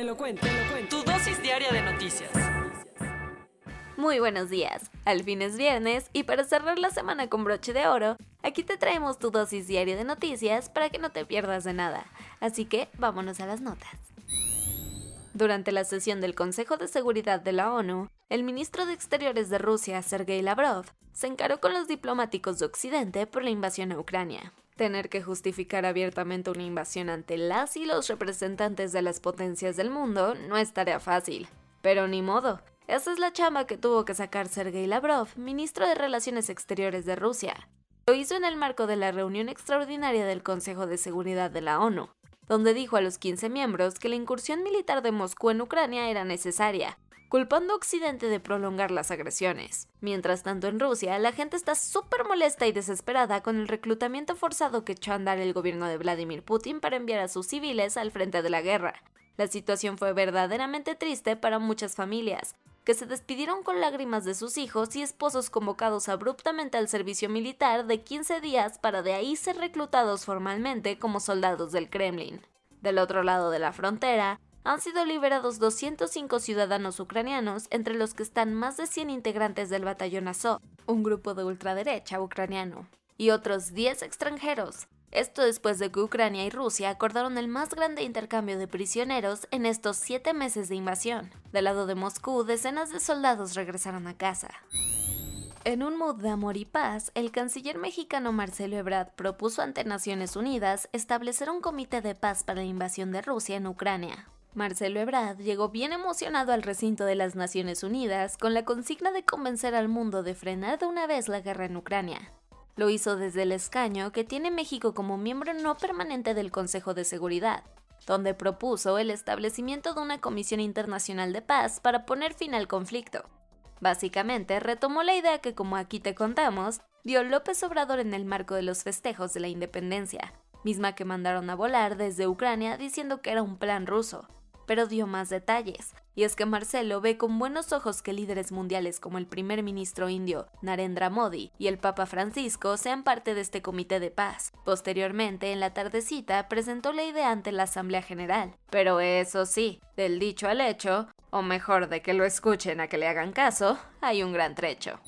Te lo cuento, te lo cuento. Tu dosis diaria de noticias. Muy buenos días. Al fin es viernes y para cerrar la semana con broche de oro, aquí te traemos tu dosis diaria de noticias para que no te pierdas de nada. Así que vámonos a las notas. Durante la sesión del Consejo de Seguridad de la ONU, el ministro de Exteriores de Rusia, Sergei Lavrov, se encaró con los diplomáticos de Occidente por la invasión a Ucrania. Tener que justificar abiertamente una invasión ante las y los representantes de las potencias del mundo no es tarea fácil. Pero ni modo, esa es la chamba que tuvo que sacar Sergei Lavrov, ministro de Relaciones Exteriores de Rusia. Lo hizo en el marco de la reunión extraordinaria del Consejo de Seguridad de la ONU, donde dijo a los 15 miembros que la incursión militar de Moscú en Ucrania era necesaria, culpando a Occidente de prolongar las agresiones. Mientras tanto, en Rusia, la gente está súper molesta y desesperada con el reclutamiento forzado que echó a andar el gobierno de Vladimir Putin para enviar a sus civiles al frente de la guerra. La situación fue verdaderamente triste para muchas familias, que se despidieron con lágrimas de sus hijos y esposos convocados abruptamente al servicio militar de 15 días para de ahí ser reclutados formalmente como soldados del Kremlin. Del otro lado de la frontera, han sido liberados 205 ciudadanos ucranianos, entre los que están más de 100 integrantes del batallón Azov, un grupo de ultraderecha ucraniano, y otros 10 extranjeros. Esto después de que Ucrania y Rusia acordaron el más grande intercambio de prisioneros en estos siete meses de invasión. Del lado de Moscú, decenas de soldados regresaron a casa. En un mood de amor y paz, el canciller mexicano Marcelo Ebrard propuso ante Naciones Unidas establecer un comité de paz para la invasión de Rusia en Ucrania. Marcelo Ebrard llegó bien emocionado al recinto de las Naciones Unidas con la consigna de convencer al mundo de frenar de una vez la guerra en Ucrania. Lo hizo desde el escaño que tiene México como miembro no permanente del Consejo de Seguridad, donde propuso el establecimiento de una Comisión Internacional de Paz para poner fin al conflicto. Básicamente, retomó la idea que, como aquí te contamos, dio López Obrador en el marco de los festejos de la independencia, misma que mandaron a volar desde Ucrania diciendo que era un plan ruso, pero dio más detalles. Y es que Marcelo ve con buenos ojos que líderes mundiales como el primer ministro indio Narendra Modi y el Papa Francisco sean parte de este comité de paz. Posteriormente, en la tardecita, presentó la idea ante la Asamblea General. Pero eso sí, del dicho al hecho, o mejor de que lo escuchen a que le hagan caso, hay un gran trecho.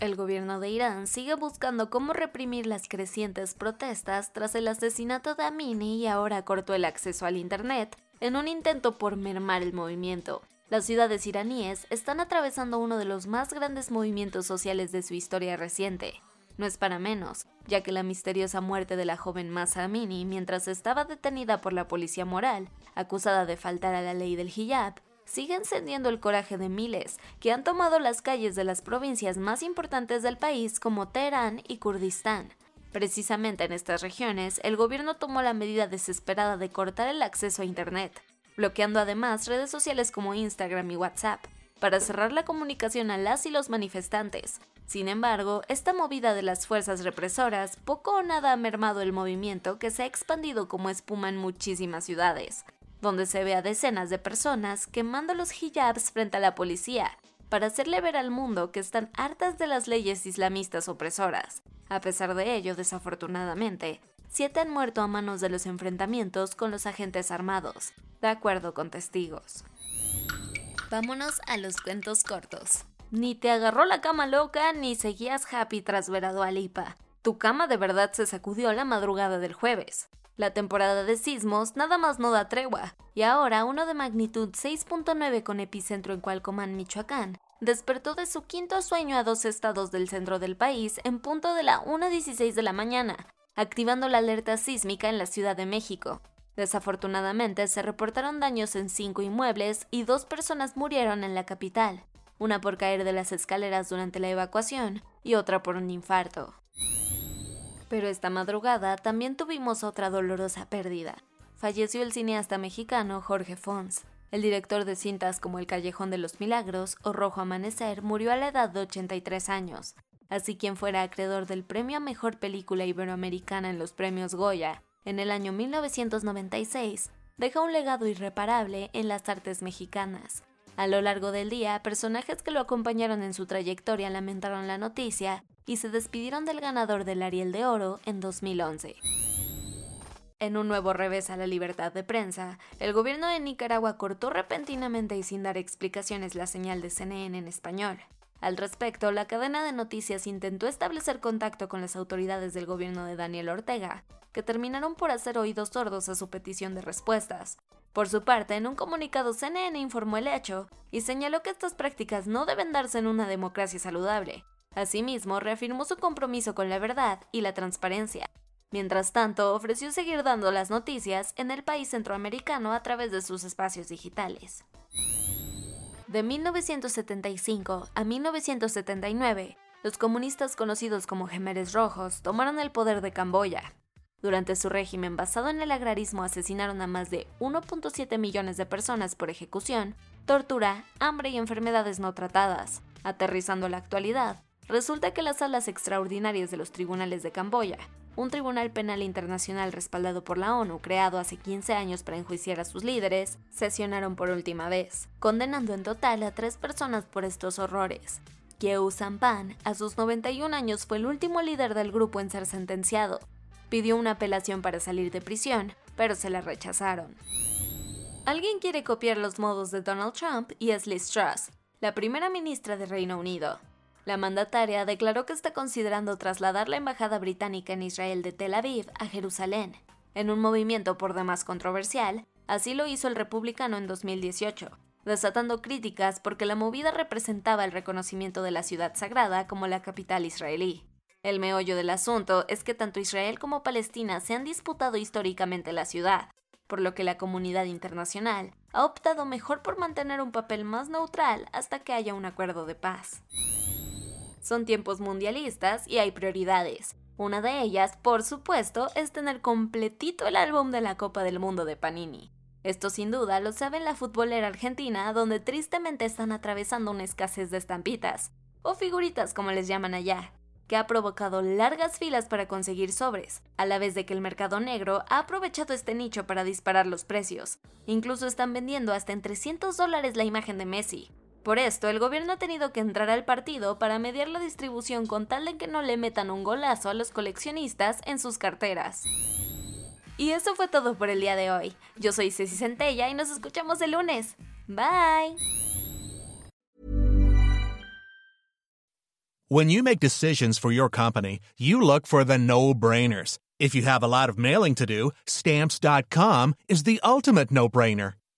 El gobierno de Irán sigue buscando cómo reprimir las crecientes protestas tras el asesinato de Amini y ahora cortó el acceso al Internet en un intento por mermar el movimiento. Las ciudades iraníes están atravesando uno de los más grandes movimientos sociales de su historia reciente. No es para menos, ya que la misteriosa muerte de la joven Masa Amini mientras estaba detenida por la policía moral, acusada de faltar a la ley del hijab, sigue encendiendo el coraje de miles que han tomado las calles de las provincias más importantes del país como Teherán y Kurdistán. Precisamente en estas regiones, el gobierno tomó la medida desesperada de cortar el acceso a Internet, bloqueando además redes sociales como Instagram y WhatsApp, para cerrar la comunicación a las y los manifestantes. Sin embargo, esta movida de las fuerzas represoras poco o nada ha mermado el movimiento que se ha expandido como espuma en muchísimas ciudades donde se ve a decenas de personas quemando los hijabs frente a la policía, para hacerle ver al mundo que están hartas de las leyes islamistas opresoras. A pesar de ello, desafortunadamente, siete han muerto a manos de los enfrentamientos con los agentes armados, de acuerdo con testigos. Vámonos a los cuentos cortos. Ni te agarró la cama loca ni seguías happy tras ver a Dua Lipa. Tu cama de verdad se sacudió la madrugada del jueves. La temporada de sismos nada más no da tregua, y ahora uno de magnitud 6.9 con epicentro en Cualcomán, Michoacán, despertó de su quinto sueño a dos estados del centro del país en punto de la 1.16 de la mañana, activando la alerta sísmica en la Ciudad de México. Desafortunadamente se reportaron daños en cinco inmuebles y dos personas murieron en la capital, una por caer de las escaleras durante la evacuación y otra por un infarto. Pero esta madrugada también tuvimos otra dolorosa pérdida. Falleció el cineasta mexicano Jorge Fons. El director de cintas como El Callejón de los Milagros o Rojo Amanecer murió a la edad de 83 años. Así quien fuera acreedor del premio a Mejor Película Iberoamericana en los premios Goya en el año 1996, deja un legado irreparable en las artes mexicanas. A lo largo del día, personajes que lo acompañaron en su trayectoria lamentaron la noticia y se despidieron del ganador del Ariel de Oro en 2011. En un nuevo revés a la libertad de prensa, el gobierno de Nicaragua cortó repentinamente y sin dar explicaciones la señal de CNN en español. Al respecto, la cadena de noticias intentó establecer contacto con las autoridades del gobierno de Daniel Ortega, que terminaron por hacer oídos sordos a su petición de respuestas. Por su parte, en un comunicado CNN informó el hecho y señaló que estas prácticas no deben darse en una democracia saludable, Asimismo, reafirmó su compromiso con la verdad y la transparencia. Mientras tanto, ofreció seguir dando las noticias en el país centroamericano a través de sus espacios digitales. De 1975 a 1979, los comunistas conocidos como Gemeres Rojos tomaron el poder de Camboya. Durante su régimen basado en el agrarismo asesinaron a más de 1.7 millones de personas por ejecución, tortura, hambre y enfermedades no tratadas. Aterrizando la actualidad, Resulta que las salas extraordinarias de los tribunales de Camboya, un tribunal penal internacional respaldado por la ONU creado hace 15 años para enjuiciar a sus líderes, sesionaron por última vez, condenando en total a tres personas por estos horrores. Kieu Sampan, a sus 91 años, fue el último líder del grupo en ser sentenciado. Pidió una apelación para salir de prisión, pero se la rechazaron. Alguien quiere copiar los modos de Donald Trump y es Liz Truss, la primera ministra de Reino Unido. La mandataria declaró que está considerando trasladar la embajada británica en Israel de Tel Aviv a Jerusalén, en un movimiento por demás controversial, así lo hizo el republicano en 2018, desatando críticas porque la movida representaba el reconocimiento de la ciudad sagrada como la capital israelí. El meollo del asunto es que tanto Israel como Palestina se han disputado históricamente la ciudad, por lo que la comunidad internacional ha optado mejor por mantener un papel más neutral hasta que haya un acuerdo de paz. Son tiempos mundialistas y hay prioridades. Una de ellas, por supuesto, es tener completito el álbum de la Copa del Mundo de Panini. Esto sin duda lo sabe la futbolera argentina, donde tristemente están atravesando una escasez de estampitas, o figuritas como les llaman allá, que ha provocado largas filas para conseguir sobres, a la vez de que el mercado negro ha aprovechado este nicho para disparar los precios. Incluso están vendiendo hasta en 300 dólares la imagen de Messi, por esto, el gobierno ha tenido que entrar al partido para mediar la distribución con tal de que no le metan un golazo a los coleccionistas en sus carteras. Y eso fue todo por el día de hoy. Yo soy Ceci Centella y nos escuchamos el lunes. Bye. When you make decisions for your company, you look for the no-brainers. If you have a lot of mailing to do, stamps.com is the ultimate no-brainer.